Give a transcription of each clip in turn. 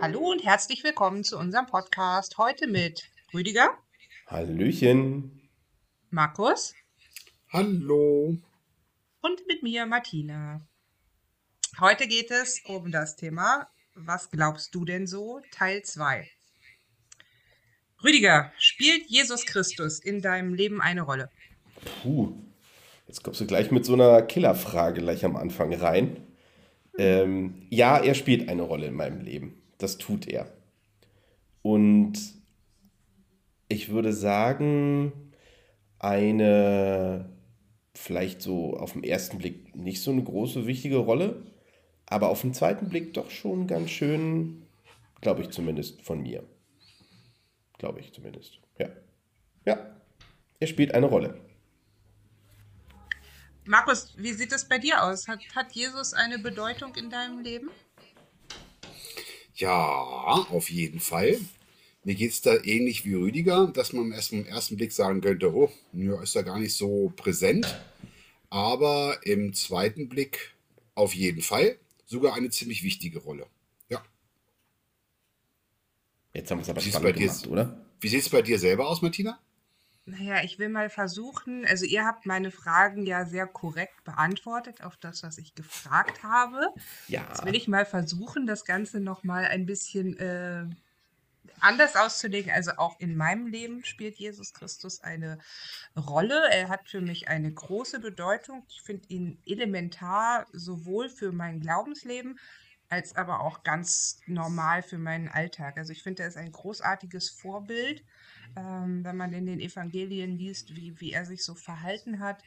Hallo und herzlich willkommen zu unserem Podcast. Heute mit Rüdiger, Hallöchen. Markus Hallo. und mit mir, Martina. Heute geht es um das Thema Was glaubst du denn so? Teil 2. Rüdiger, spielt Jesus Christus in deinem Leben eine Rolle? Puh, jetzt kommst du gleich mit so einer Killerfrage gleich am Anfang rein. Ähm, ja, er spielt eine Rolle in meinem Leben. Das tut er. Und ich würde sagen, eine vielleicht so auf den ersten Blick nicht so eine große, wichtige Rolle, aber auf den zweiten Blick doch schon ganz schön, glaube ich zumindest von mir. Glaube ich zumindest. Ja. Ja. Er spielt eine Rolle. Markus, wie sieht es bei dir aus? Hat, hat Jesus eine Bedeutung in deinem Leben? Ja, auf jeden Fall. Mir geht es da ähnlich wie Rüdiger, dass man erst im ersten Blick sagen könnte, oh, ja, ist ja gar nicht so präsent. Aber im zweiten Blick auf jeden Fall sogar eine ziemlich wichtige Rolle. Ja. Jetzt haben wir es aber spannend bei dir- gemacht, oder? Wie sieht es bei dir selber aus, Martina? Naja, ich will mal versuchen, also ihr habt meine Fragen ja sehr korrekt beantwortet auf das, was ich gefragt habe. Ja. Jetzt will ich mal versuchen, das Ganze nochmal ein bisschen äh, anders auszulegen. Also auch in meinem Leben spielt Jesus Christus eine Rolle. Er hat für mich eine große Bedeutung. Ich finde ihn elementar sowohl für mein Glaubensleben als aber auch ganz normal für meinen Alltag. Also ich finde, er ist ein großartiges Vorbild, ähm, wenn man in den Evangelien liest, wie, wie er sich so verhalten hat.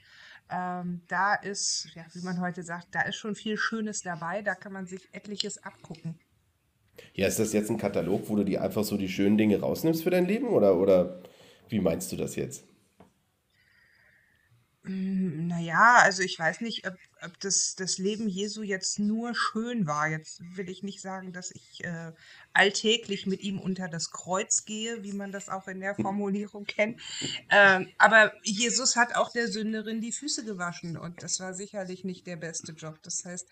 Ähm, da ist, ja, wie man heute sagt, da ist schon viel Schönes dabei. Da kann man sich etliches abgucken. Ja, ist das jetzt ein Katalog, wo du dir einfach so die schönen Dinge rausnimmst für dein Leben? Oder, oder wie meinst du das jetzt? Naja, also ich weiß nicht, ob, ob das, das Leben Jesu jetzt nur schön war. Jetzt will ich nicht sagen, dass ich äh, alltäglich mit ihm unter das Kreuz gehe, wie man das auch in der Formulierung kennt. Ähm, aber Jesus hat auch der Sünderin die Füße gewaschen und das war sicherlich nicht der beste Job. Das heißt,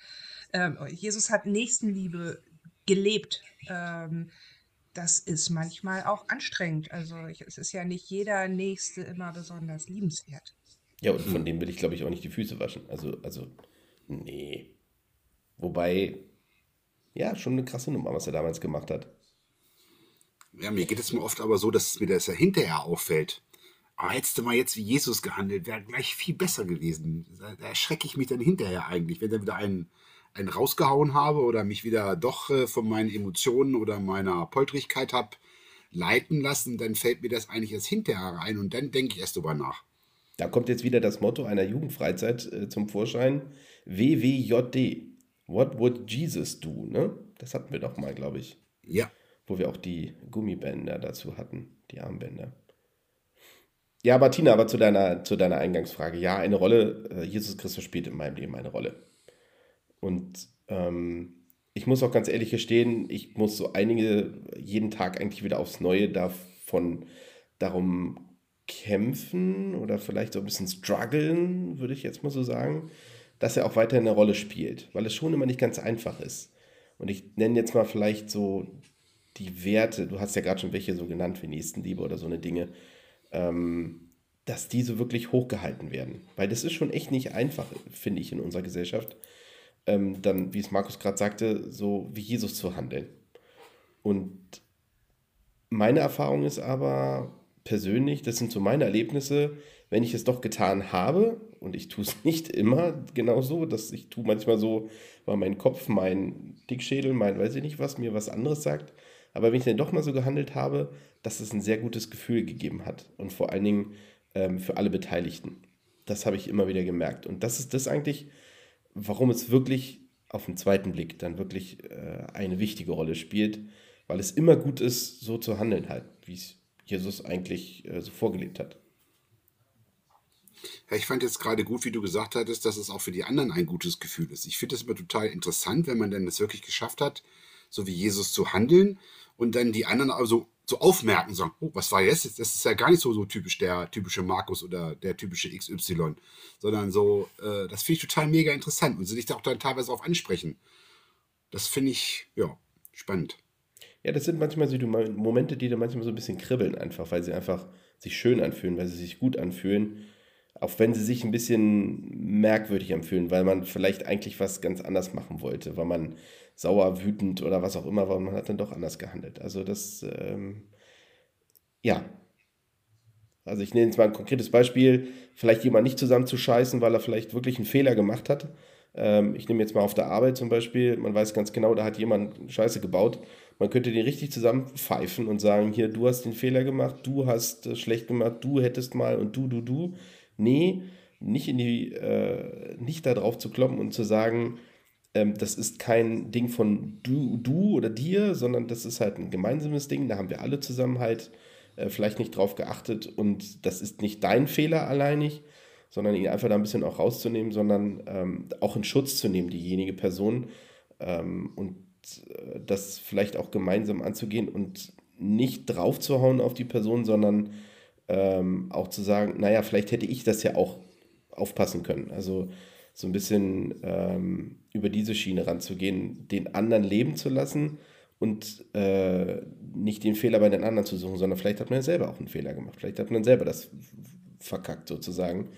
ähm, Jesus hat Nächstenliebe gelebt. Ähm, das ist manchmal auch anstrengend. Also ich, es ist ja nicht jeder Nächste immer besonders liebenswert. Ja, und von dem will ich, glaube ich, auch nicht die Füße waschen. Also, also, nee. Wobei, ja, schon eine krasse Nummer, was er damals gemacht hat. Ja, mir geht es mir oft aber so, dass mir das ja hinterher auffällt. Aber hättest du mal jetzt wie Jesus gehandelt, wäre gleich viel besser gewesen. Da, da erschrecke ich mich dann hinterher eigentlich, wenn ich wieder einen, einen rausgehauen habe oder mich wieder doch äh, von meinen Emotionen oder meiner Poltrigkeit habe leiten lassen, dann fällt mir das eigentlich erst hinterher rein und dann denke ich erst drüber nach. Da kommt jetzt wieder das Motto einer Jugendfreizeit äh, zum Vorschein. WWJD. What would Jesus do? Ne? Das hatten wir doch mal, glaube ich. Ja, Wo wir auch die Gummibänder dazu hatten, die Armbänder. Ja, aber Tina, aber zu deiner, zu deiner Eingangsfrage. Ja, eine Rolle, äh, Jesus Christus spielt in meinem Leben eine Rolle. Und ähm, ich muss auch ganz ehrlich gestehen, ich muss so einige jeden Tag eigentlich wieder aufs Neue davon darum kämpfen oder vielleicht so ein bisschen strugglen, würde ich jetzt mal so sagen, dass er auch weiterhin eine Rolle spielt, weil es schon immer nicht ganz einfach ist. Und ich nenne jetzt mal vielleicht so die Werte, du hast ja gerade schon welche so genannt wie Nächstenliebe oder so eine Dinge, ähm, dass diese wirklich hochgehalten werden. Weil das ist schon echt nicht einfach, finde ich, in unserer Gesellschaft, ähm, dann, wie es Markus gerade sagte, so wie Jesus zu handeln. Und meine Erfahrung ist aber persönlich, das sind so meine Erlebnisse, wenn ich es doch getan habe, und ich tue es nicht immer genau so, dass ich tue manchmal so, weil mein Kopf, mein Dickschädel, mein weiß ich nicht was, mir was anderes sagt. Aber wenn ich dann doch mal so gehandelt habe, dass es ein sehr gutes Gefühl gegeben hat. Und vor allen Dingen ähm, für alle Beteiligten. Das habe ich immer wieder gemerkt. Und das ist das eigentlich, warum es wirklich auf den zweiten Blick dann wirklich äh, eine wichtige Rolle spielt, weil es immer gut ist, so zu handeln halt, wie es Jesus eigentlich äh, so vorgelebt hat. Ja, ich fand jetzt gerade gut, wie du gesagt hattest, dass es auch für die anderen ein gutes Gefühl ist. Ich finde es immer total interessant, wenn man dann das wirklich geschafft hat, so wie Jesus zu handeln und dann die anderen also so aufmerken sagen, oh, was war jetzt? Das ist ja gar nicht so, so typisch der typische Markus oder der typische XY, sondern so, äh, das finde ich total mega interessant und sie sich da auch dann teilweise auf ansprechen. Das finde ich, ja, spannend. Ja, das sind manchmal so die Momente, die da manchmal so ein bisschen kribbeln, einfach, weil sie einfach sich schön anfühlen, weil sie sich gut anfühlen. Auch wenn sie sich ein bisschen merkwürdig anfühlen, weil man vielleicht eigentlich was ganz anders machen wollte, weil man sauer, wütend oder was auch immer war man hat dann doch anders gehandelt. Also das, ähm, ja. Also ich nehme jetzt mal ein konkretes Beispiel, vielleicht jemand nicht zusammenzuscheißen, weil er vielleicht wirklich einen Fehler gemacht hat. Ähm, ich nehme jetzt mal auf der Arbeit zum Beispiel, man weiß ganz genau, da hat jemand Scheiße gebaut. Man könnte den richtig zusammenpfeifen und sagen, hier, du hast den Fehler gemacht, du hast äh, schlecht gemacht, du hättest mal und du, du, du. Nee, nicht in die, äh, nicht da drauf zu kloppen und zu sagen, ähm, das ist kein Ding von du, du oder dir, sondern das ist halt ein gemeinsames Ding. Da haben wir alle zusammen halt äh, vielleicht nicht drauf geachtet und das ist nicht dein Fehler alleinig, sondern ihn einfach da ein bisschen auch rauszunehmen, sondern ähm, auch in Schutz zu nehmen, diejenige Person ähm, und das vielleicht auch gemeinsam anzugehen und nicht draufzuhauen auf die Person, sondern ähm, auch zu sagen, naja, vielleicht hätte ich das ja auch aufpassen können. Also so ein bisschen ähm, über diese Schiene ranzugehen, den anderen leben zu lassen und äh, nicht den Fehler bei den anderen zu suchen, sondern vielleicht hat man ja selber auch einen Fehler gemacht. Vielleicht hat man selber das verkackt sozusagen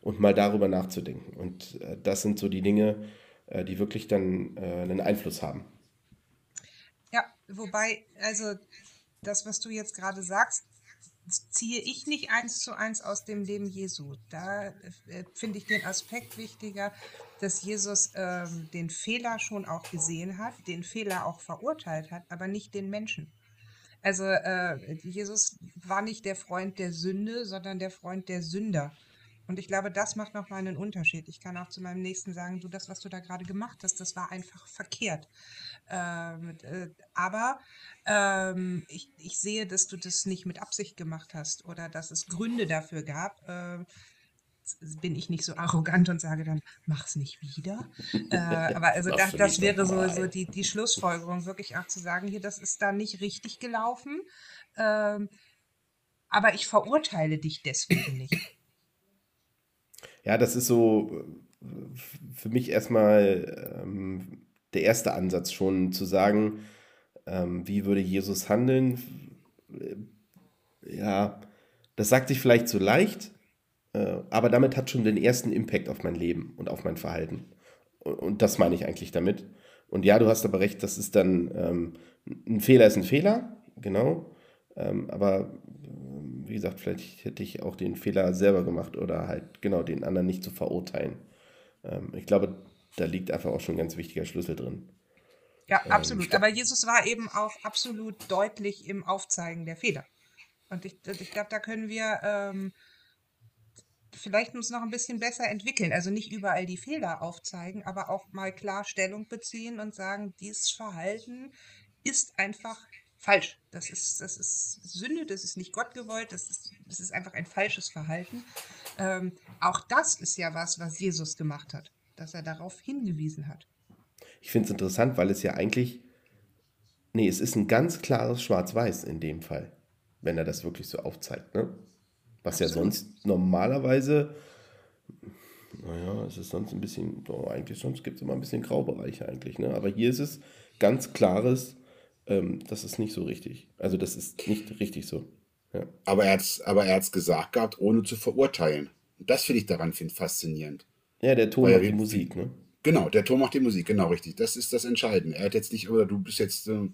und mal darüber nachzudenken. Und äh, das sind so die Dinge, äh, die wirklich dann äh, einen Einfluss haben. Wobei, also das, was du jetzt gerade sagst, ziehe ich nicht eins zu eins aus dem Leben Jesu. Da äh, finde ich den Aspekt wichtiger, dass Jesus äh, den Fehler schon auch gesehen hat, den Fehler auch verurteilt hat, aber nicht den Menschen. Also äh, Jesus war nicht der Freund der Sünde, sondern der Freund der Sünder. Und ich glaube, das macht nochmal einen Unterschied. Ich kann auch zu meinem Nächsten sagen, du, das, was du da gerade gemacht hast, das war einfach verkehrt. Ähm, äh, aber ähm, ich, ich sehe, dass du das nicht mit Absicht gemacht hast oder dass es Gründe dafür gab. Äh, bin ich nicht so arrogant und sage dann, mach's nicht wieder. Äh, aber also das, das wäre so, so die, die Schlussfolgerung, wirklich auch zu sagen, hier, das ist da nicht richtig gelaufen. Ähm, aber ich verurteile dich deswegen nicht. Ja, das ist so äh, für mich erstmal ähm, der erste Ansatz schon zu sagen, ähm, wie würde Jesus handeln. Ja, das sagt sich vielleicht so leicht, äh, aber damit hat schon den ersten Impact auf mein Leben und auf mein Verhalten. Und, und das meine ich eigentlich damit. Und ja, du hast aber recht, das ist dann, ähm, ein Fehler ist ein Fehler, genau. Ähm, aber wie gesagt, vielleicht hätte ich auch den Fehler selber gemacht oder halt genau den anderen nicht zu verurteilen. Ähm, ich glaube, da liegt einfach auch schon ein ganz wichtiger Schlüssel drin. Ja, ähm, absolut. Aber Jesus war eben auch absolut deutlich im Aufzeigen der Fehler. Und ich, ich glaube, da können wir ähm, vielleicht uns noch ein bisschen besser entwickeln. Also nicht überall die Fehler aufzeigen, aber auch mal klar Stellung beziehen und sagen, dieses Verhalten ist einfach falsch. Das ist, das ist Sünde, das ist nicht Gott gewollt, das ist, das ist einfach ein falsches Verhalten. Ähm, auch das ist ja was, was Jesus gemacht hat, dass er darauf hingewiesen hat. Ich finde es interessant, weil es ja eigentlich, nee, es ist ein ganz klares Schwarz-Weiß in dem Fall, wenn er das wirklich so aufzeigt, ne? Was Absolut. ja sonst normalerweise, naja, es ist sonst ein bisschen, oh, eigentlich sonst gibt es immer ein bisschen Graubereiche eigentlich, ne? Aber hier ist es ganz klares, ähm, das ist nicht so richtig. Also das ist nicht richtig so. Ja. Aber er hat es gesagt gehabt, ohne zu verurteilen. das finde ich daran find faszinierend. Ja, der Ton macht die Musik, ne? Genau, der Ton macht die Musik, genau richtig. Das ist das Entscheidende. Er hat jetzt nicht, oder du bist jetzt, äh, du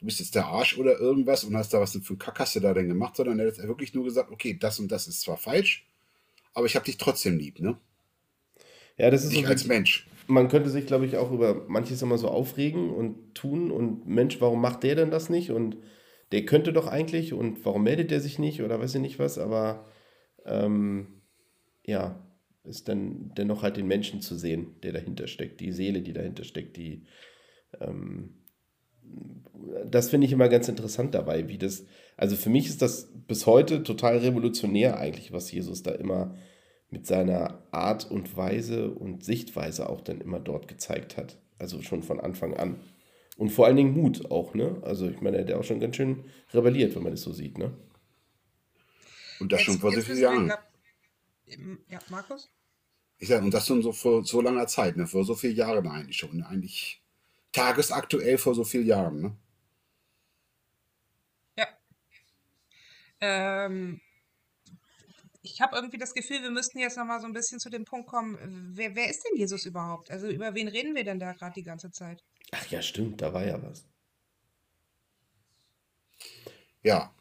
bist jetzt der Arsch oder irgendwas und hast da was für einen Kack hast du da denn gemacht, sondern er hat wirklich nur gesagt, okay, das und das ist zwar falsch, aber ich habe dich trotzdem lieb, ne? Ja, das ist ich so als Mensch man könnte sich, glaube ich, auch über manches immer so aufregen und tun und Mensch, warum macht der denn das nicht? Und der könnte doch eigentlich und warum meldet der sich nicht oder weiß ich nicht was, aber ähm, ja, ist dann dennoch halt den Menschen zu sehen, der dahinter steckt, die Seele, die dahinter steckt, die ähm, das finde ich immer ganz interessant dabei, wie das, also für mich ist das bis heute total revolutionär eigentlich, was Jesus da immer mit seiner Art und Weise und Sichtweise auch dann immer dort gezeigt hat. Also schon von Anfang an. Und vor allen Dingen Mut auch, ne? Also ich meine, der hat auch schon ganz schön rebelliert, wenn man das so sieht, ne? Und das Jetzt, schon vor so vielen Jahren. ja, Markus? Ich sag, und das schon so vor so langer Zeit, ne? Vor so vielen Jahren eigentlich schon. Ne? Eigentlich tagesaktuell vor so vielen Jahren, ne? Ja. Ähm, ich habe irgendwie das Gefühl, wir müssten jetzt nochmal so ein bisschen zu dem Punkt kommen, wer, wer ist denn Jesus überhaupt? Also über wen reden wir denn da gerade die ganze Zeit? Ach ja, stimmt, da war ja was. Ja.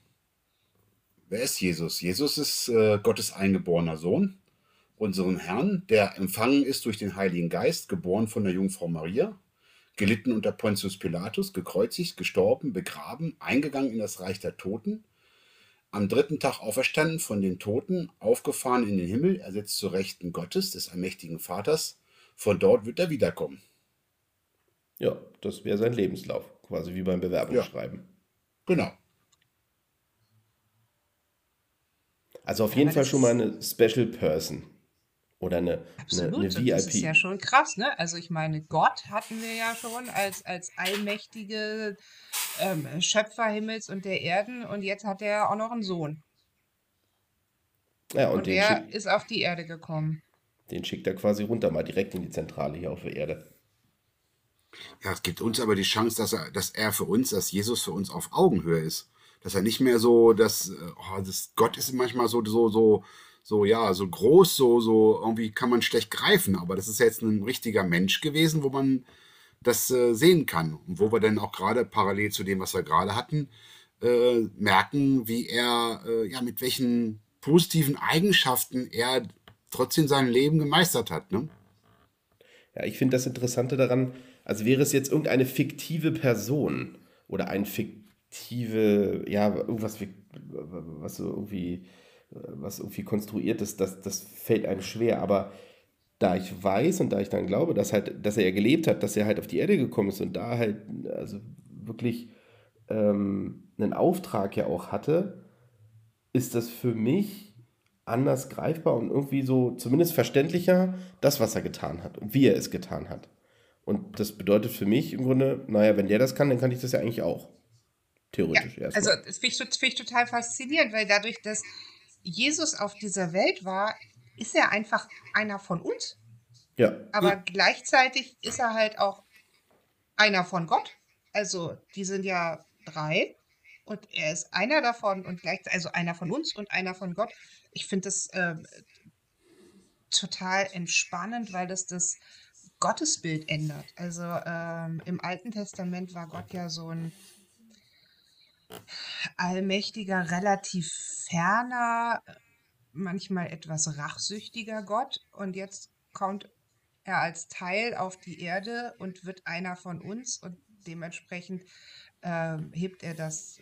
Wer ist Jesus? Jesus ist äh, Gottes eingeborener Sohn, unserem Herrn, der empfangen ist durch den Heiligen Geist, geboren von der Jungfrau Maria, gelitten unter Pontius Pilatus, gekreuzigt, gestorben, begraben, eingegangen in das Reich der Toten, am dritten Tag auferstanden von den Toten, aufgefahren in den Himmel, er sitzt zur Rechten Gottes, des allmächtigen Vaters, von dort wird er wiederkommen. Ja, das wäre sein Lebenslauf, quasi wie beim Ja, Bewerbungsschreiben. genau. Also auf Ja, jeden aber Fall schon mal eine Special Person oder eine, eine, eine absolut, und das ist ja VIP. schon krass, ne? Also ich meine, Gott hatten wir ja schon als, als allmächtige ähm, Schöpfer Himmels und der Erden und jetzt hat er ja auch noch einen Sohn. Ja, und Und der schick, ist auf die Erde gekommen. den schickt er quasi runter, mal direkt in die Zentrale hier auf der Erde. Ja, es gibt uns aber die Chance, dass er, dass er für uns, dass Jesus für uns auf Augenhöhe ist. Dass er nicht mehr so, dass, äh, oh, das Gott ist manchmal so, so, so, so, ja, so groß, so, so, irgendwie kann man schlecht greifen. Aber das ist ja jetzt ein richtiger Mensch gewesen, wo man das äh, sehen kann. Und wo wir dann auch gerade parallel zu dem, was wir gerade hatten, äh, merken, wie er, äh, ja, mit welchen positiven Eigenschaften er trotzdem sein Leben gemeistert hat, ne? Ja, ich finde das Interessante daran, also wäre es jetzt irgendeine fiktive Person oder ein fiktive, ja, irgendwas, was so irgendwie, was irgendwie konstruiert ist, das, das fällt einem schwer. Aber da ich weiß und da ich dann glaube, dass halt, dass er ja gelebt hat, dass er halt auf die Erde gekommen ist und da halt, also wirklich ähm, einen Auftrag ja auch hatte, ist das für mich anders greifbar und irgendwie so zumindest verständlicher, das, was er getan hat und wie er es getan hat. Und das bedeutet für mich im Grunde, naja, wenn der das kann, dann kann ich das ja eigentlich auch. Ja, Theoretisch also erstmal. das finde ich, finde ich total faszinierend, weil dadurch, dass Jesus auf dieser Welt war, ist er einfach einer von uns. Ja, Aber gleichzeitig ist er halt auch einer von Gott. Also die sind ja drei und er ist einer davon und gleichzeitig, also einer von uns und einer von Gott. Ich finde das ähm, total entspannend, weil das das Gottesbild ändert. Also ähm, im Alten Testament war Gott ja so ein allmächtiger, relativ ferner, manchmal etwas rachsüchtiger Gott. Und jetzt kommt er als Teil auf die Erde und wird einer von uns und dementsprechend ähm, hebt er das,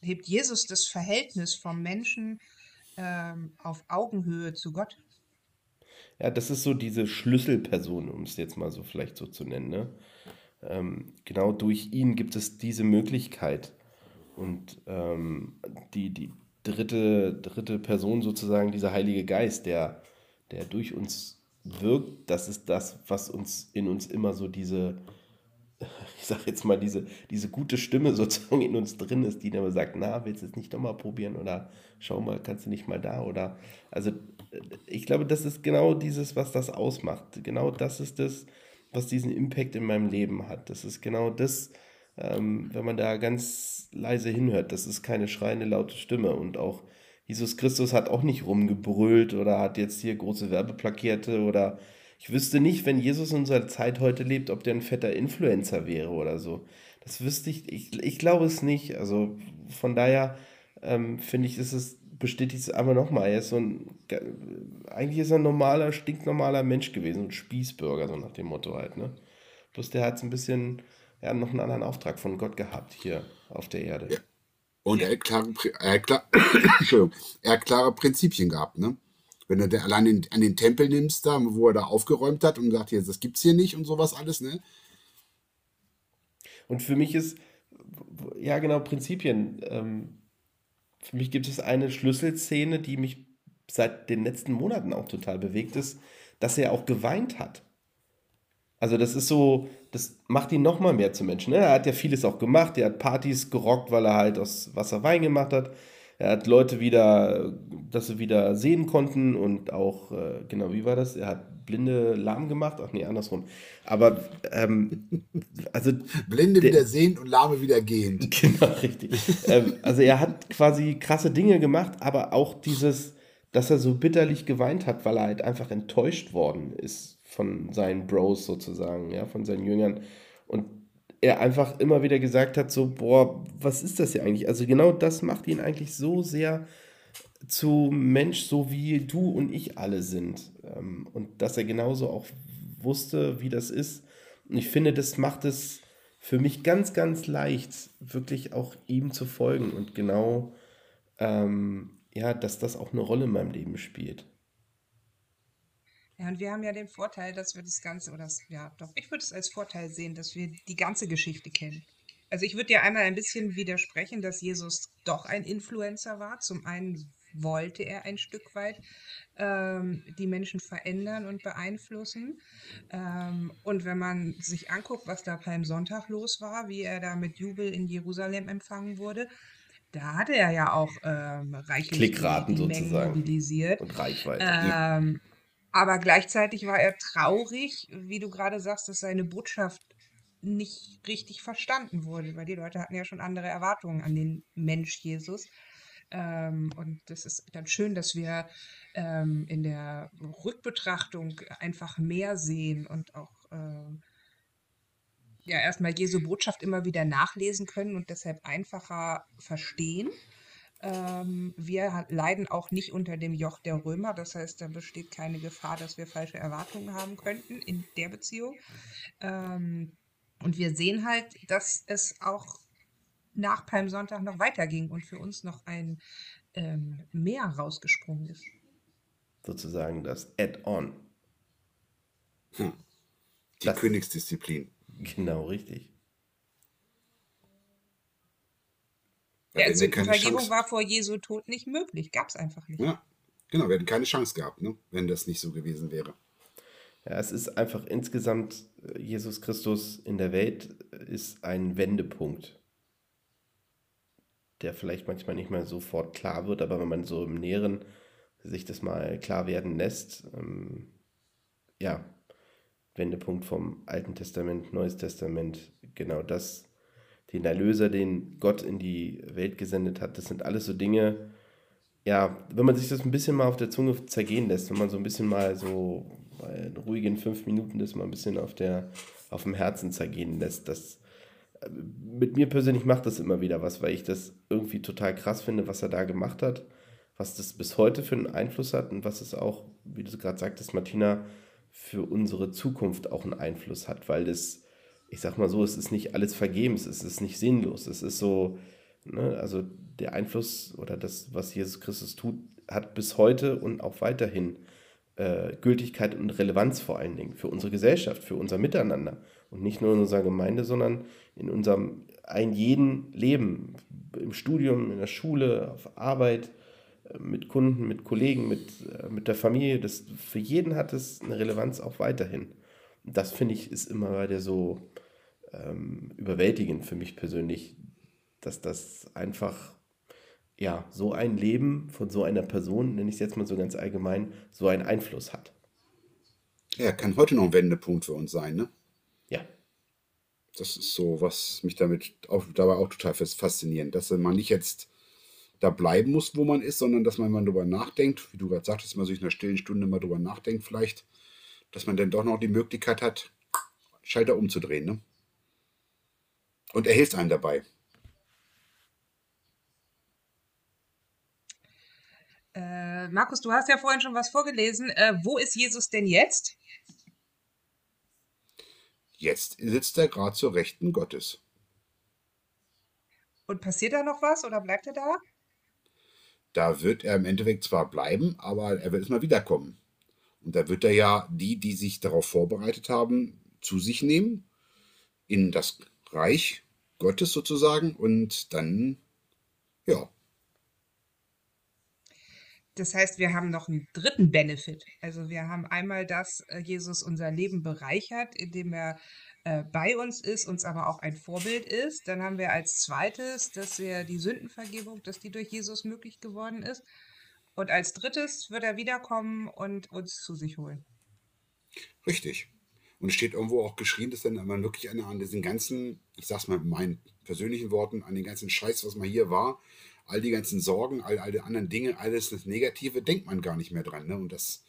hebt Jesus das Verhältnis vom Menschen ähm, auf Augenhöhe zu Gott. ja, das ist so diese Schlüsselperson, um es jetzt mal so vielleicht so zu nennen. Ne? Ähm, genau durch ihn gibt es diese Möglichkeit. Und ähm, die, die dritte, dritte Person sozusagen, dieser Heilige Geist, der, der durch uns wirkt, das ist das, was uns in uns immer so diese, ich sag jetzt mal, diese, diese gute Stimme sozusagen in uns drin ist, die dann immer sagt, na, willst du es nicht doch mal probieren oder schau mal, kannst du nicht mal da oder, also ich glaube, das ist genau dieses, was das ausmacht. Genau das ist das, was diesen Impact in meinem Leben hat. Das ist genau das, ähm, wenn man da ganz leise hinhört, das ist keine schreiende, laute Stimme und auch Jesus Christus hat auch nicht rumgebrüllt oder hat jetzt hier große Werbeplakette oder ich wüsste nicht, wenn Jesus in unserer Zeit heute lebt, ob der ein fetter Influencer wäre oder so. Das wüsste ich, ich, ich glaube es nicht. Also von daher ähm, finde ich, ist es, bestätigt es aber nochmal. Er ist so ein, ge- eigentlich ist er ein normaler, stinknormaler Mensch gewesen, ein Spießbürger, so nach dem Motto halt, ne? Bloß der hat so ein bisschen, ja, noch einen anderen Auftrag von Gott gehabt hier auf der Erde. Ja. Und er hat klare, er hat klar, er hat klare Prinzipien gehabt, ne? Wenn du da allein den, an den Tempel nimmst, da, wo er da aufgeräumt hat und sagt, hier, das gibt's hier nicht und sowas alles, ne? Und für mich ist, ja genau, Prinzipien. Ähm, für mich gibt es eine Schlüsselszene, die mich seit den letzten Monaten auch total bewegt ist, dass er auch geweint hat. Also das ist so, das macht ihn noch mal mehr zum Menschen. Ne? Er hat ja vieles auch gemacht. Er hat Partys gerockt, weil er halt aus Wasser Wein gemacht hat. Er hat Leute wieder, dass sie wieder sehen konnten und auch, äh, genau, wie war das? Er hat Blinde lahm gemacht. Ach nee, andersrum. Aber, ähm, also. Blinde der, wieder sehen und Lahme wieder gehend. Genau, richtig. ähm, also er hat quasi krasse Dinge gemacht, aber auch dieses, dass er so bitterlich geweint hat, weil er halt einfach enttäuscht worden ist von seinen Bros sozusagen, ja, von seinen Jüngern. Und er einfach immer wieder gesagt hat, so, boah, was ist das hier eigentlich? Also genau das macht ihn eigentlich so sehr zu Mensch, so wie du und ich alle sind. Ähm, und dass er genauso auch wusste, wie das ist. Und ich finde, das macht es für mich ganz, ganz leicht, wirklich auch ihm zu folgen und genau, ähm, ja, dass das auch eine Rolle in meinem Leben spielt. Ja, und wir haben ja den Vorteil, dass wir das Ganze, oder das, ja, doch, ich würde es als Vorteil sehen, dass wir die ganze Geschichte kennen. Also ich würde dir einmal ein bisschen widersprechen, dass Jesus doch ein Influencer war. Zum einen wollte er ein Stück weit ähm, die Menschen verändern und beeinflussen. Ähm, und wenn man sich anguckt, was da Palmsonntag los war, wie er da mit Jubel in Jerusalem empfangen wurde, da hatte er ja auch ähm, reichlich Klickraten sozusagen mobilisiert. Und Reichweite. Ähm, aber gleichzeitig war er traurig, wie du gerade sagst, dass seine Botschaft nicht richtig verstanden wurde, weil die Leute hatten ja schon andere Erwartungen an den Mensch Jesus. Ähm, und das ist dann schön, dass wir ähm, in der Rückbetrachtung einfach mehr sehen und auch ähm, ja erstmal Jesu Botschaft immer wieder nachlesen können und deshalb einfacher verstehen. Ähm, wir leiden auch nicht unter dem Joch der Römer. Das heißt, da besteht keine Gefahr, dass wir falsche Erwartungen haben könnten in der Beziehung. Ähm, und wir sehen halt, dass es auch nach Palmsonntag noch weiterging und für uns noch ein ähm, Meer rausgesprungen ist. Sozusagen das Add-on. Hm. Die das, Königsdisziplin. Genau, richtig. Ja, also Vergebung war vor Jesu Tod nicht möglich, gab es einfach nicht. Ja, genau, wir hätten keine Chance gehabt, ne, wenn das nicht so gewesen wäre. Ja, es ist einfach insgesamt, äh, Jesus Christus in der Welt ist ein Wendepunkt, der vielleicht manchmal nicht mehr sofort klar wird, aber wenn man so im Näheren sich das mal klar werden lässt, ähm, ja, Wendepunkt vom Alten Testament, Neues Testament, genau das den Erlöser, den Gott in die Welt gesendet hat. Das sind alles so Dinge, ja, wenn man sich das ein bisschen mal auf der Zunge zergehen lässt, wenn man so ein bisschen mal so bei ruhigen fünf Minuten das mal ein bisschen auf, der, auf dem Herzen zergehen lässt, das äh, mit mir persönlich macht das immer wieder was, weil ich das irgendwie total krass finde, was er da gemacht hat, was das bis heute für einen Einfluss hat und was es auch, wie du gerade sagtest, Martina, für unsere Zukunft auch einen Einfluss hat, weil das ich sag mal so, es ist nicht alles vergebens, es ist nicht sinnlos. Es ist so, ne, also der Einfluss oder das, was Jesus Christus tut, hat bis heute und auch weiterhin äh, Gültigkeit und Relevanz vor allen Dingen für unsere Gesellschaft, für unser Miteinander. Und nicht nur in unserer Gemeinde, sondern in unserem ein jeden Leben, im Studium, in der Schule, auf Arbeit, äh, mit Kunden, mit Kollegen, mit, äh, mit der Familie. Das, für jeden hat es eine Relevanz auch weiterhin das finde ich ist immer weiter so ähm, überwältigend für mich persönlich, dass das einfach ja so ein Leben von so einer Person, nenne ich es jetzt mal so ganz allgemein, so einen Einfluss hat. Ja, kann heute noch ein Wendepunkt für uns sein, ne? Ja. Das ist so, was mich damit auch, dabei auch total fasziniert, dass man nicht jetzt da bleiben muss, wo man ist, sondern dass man mal drüber nachdenkt, wie du gerade sagtest, man sich in einer stillen Stunde mal drüber nachdenkt, vielleicht, dass man dann doch noch die Möglichkeit hat, Schalter umzudrehen. Ne? Und er hilft einem dabei. Äh, Markus, du hast ja vorhin schon was vorgelesen. Äh, wo ist Jesus denn jetzt? Jetzt sitzt er gerade zur Rechten Gottes. Und passiert da noch was oder bleibt er da? Da wird er im Endeffekt zwar bleiben, aber er wird erstmal wiederkommen. Und da wird er ja die, die sich darauf vorbereitet haben, zu sich nehmen, in das Reich Gottes sozusagen und dann, ja. das heißt, wir haben noch einen dritten Benefit. Also wir haben einmal, dass äh, Jesus unser Leben bereichert, indem er äh, bei uns ist, uns aber auch ein Vorbild ist. Dann haben wir als zweites, dass wir die Sündenvergebung, dass die durch Jesus möglich geworden ist. Und als drittes wird er wiederkommen und uns zu sich holen. Richtig. Und es steht irgendwo auch geschrieben, dass dann man wirklich an diesen ganzen, ich sag's mal mit meinen persönlichen Worten, an den ganzen Scheiß, was mal hier war, all die ganzen Sorgen, all, all die anderen Dinge, alles das Negative, denkt man gar nicht mehr dran. Ne? Und das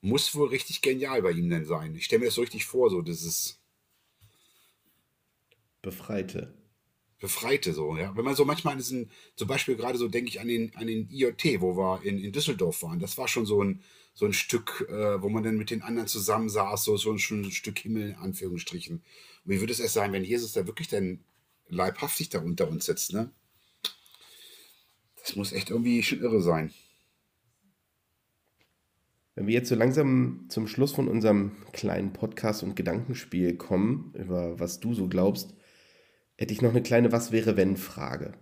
muss wohl richtig genial bei ihm denn sein. Ich stelle mir das so richtig vor, so dieses Befreite. Befreite so, ja. Wenn man so manchmal an diesen, zum Beispiel gerade so denke ich an den, an den IoT, wo wir in, in Düsseldorf waren. Das war schon so ein, so ein Stück, äh, wo man dann mit den anderen zusammensaß, so, so ein, schon ein Stück Himmel in Anführungsstrichen. Und wie würde es erst sein, wenn Jesus da wirklich dann leibhaftig da unter uns sitzt, ne? Das muss echt irgendwie schon irre sein. Wenn wir jetzt so langsam zum Schluss von unserem kleinen Podcast und Gedankenspiel kommen, über was du so glaubst, hätte ich noch eine kleine Was wäre wenn Frage.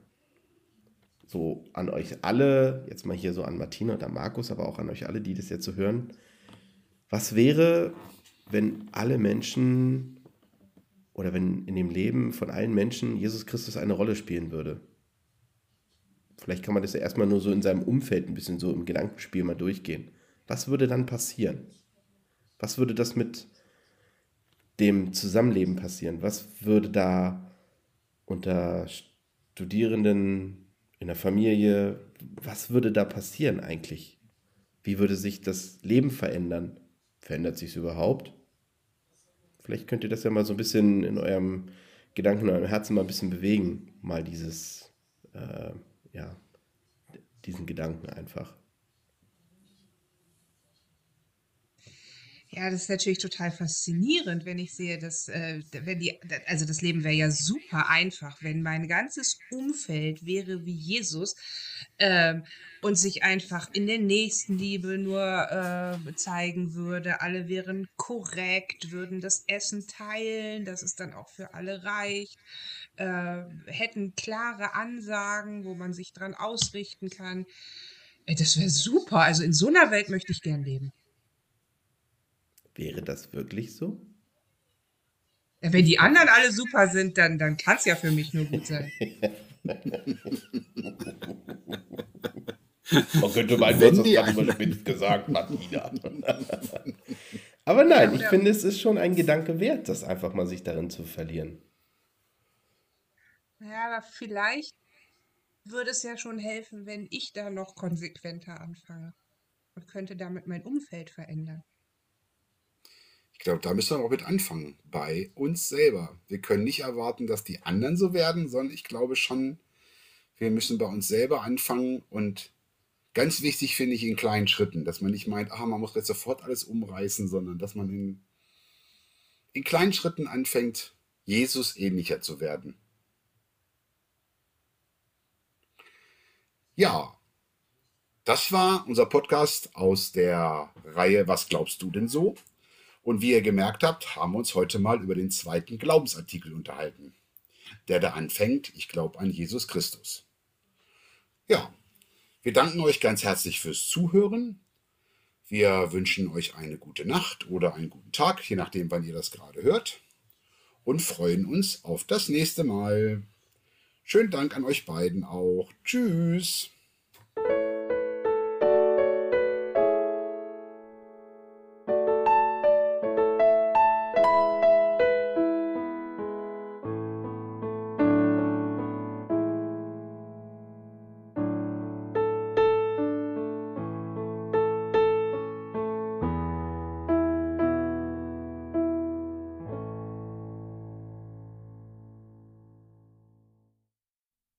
So an euch alle, jetzt mal hier so an Martina oder Markus, aber auch an euch alle, die das jetzt so hören. Was wäre, wenn alle Menschen oder wenn in dem Leben von allen Menschen Jesus Christus eine Rolle spielen würde? Vielleicht kann man das ja erstmal nur so in seinem Umfeld ein bisschen so im Gedankenspiel mal durchgehen. Was würde dann passieren? Was würde das mit dem Zusammenleben passieren? Was würde da unter Studierenden in der Familie, was würde da passieren eigentlich? Wie würde sich das Leben verändern? Verändert sich es überhaupt? Vielleicht könnt ihr das ja mal so ein bisschen in eurem Gedanken, in eurem Herzen mal ein bisschen bewegen. Mal dieses äh, ja, diesen Gedanken einfach. Ja, das ist natürlich total faszinierend, wenn ich sehe, dass, äh, wenn die, also das Leben wäre ja super einfach, wenn mein ganzes Umfeld wäre wie Jesus ähm, und sich einfach in der Nächstenliebe nur äh, zeigen würde. Alle wären korrekt, würden das Essen teilen, dass es dann auch für alle reicht äh, hätten klare Ansagen, wo man sich dran ausrichten kann. Ey, das wäre super. Also in so einer Welt möchte ich gern leben. Wäre das wirklich so? Ja, wenn die anderen alle super sind, dann, dann kann es ja für mich nur gut sein. Man könnte meinen, du hast das gerade überspitzt gesagt, Martina. Aber nein, ich finde, es ist schon ein Gedanke wert, das einfach mal sich darin zu verlieren. Ja, aber vielleicht würde es ja schon helfen, wenn ich da noch konsequenter anfange und könnte damit mein Umfeld verändern. Ich glaube, da müssen wir auch mit anfangen, bei uns selber. Wir können nicht erwarten, dass die anderen so werden, sondern ich glaube schon, wir müssen bei uns selber anfangen und ganz wichtig finde ich in kleinen Schritten, dass man nicht meint, ah, man muss jetzt sofort alles umreißen, sondern dass man in, in kleinen Schritten anfängt, Jesus ähnlicher zu werden. Ja, das war unser Podcast aus der Reihe Was glaubst du denn so? Und wie ihr gemerkt habt, haben wir uns heute mal über den zweiten Glaubensartikel unterhalten, der da anfängt, ich glaube an Jesus Christus. Ja, wir danken euch ganz herzlich fürs Zuhören. Wir wünschen euch eine gute Nacht oder einen guten Tag, je nachdem, wann ihr das gerade hört. Und freuen uns auf das nächste Mal. Schönen Dank an euch beiden auch. Tschüss.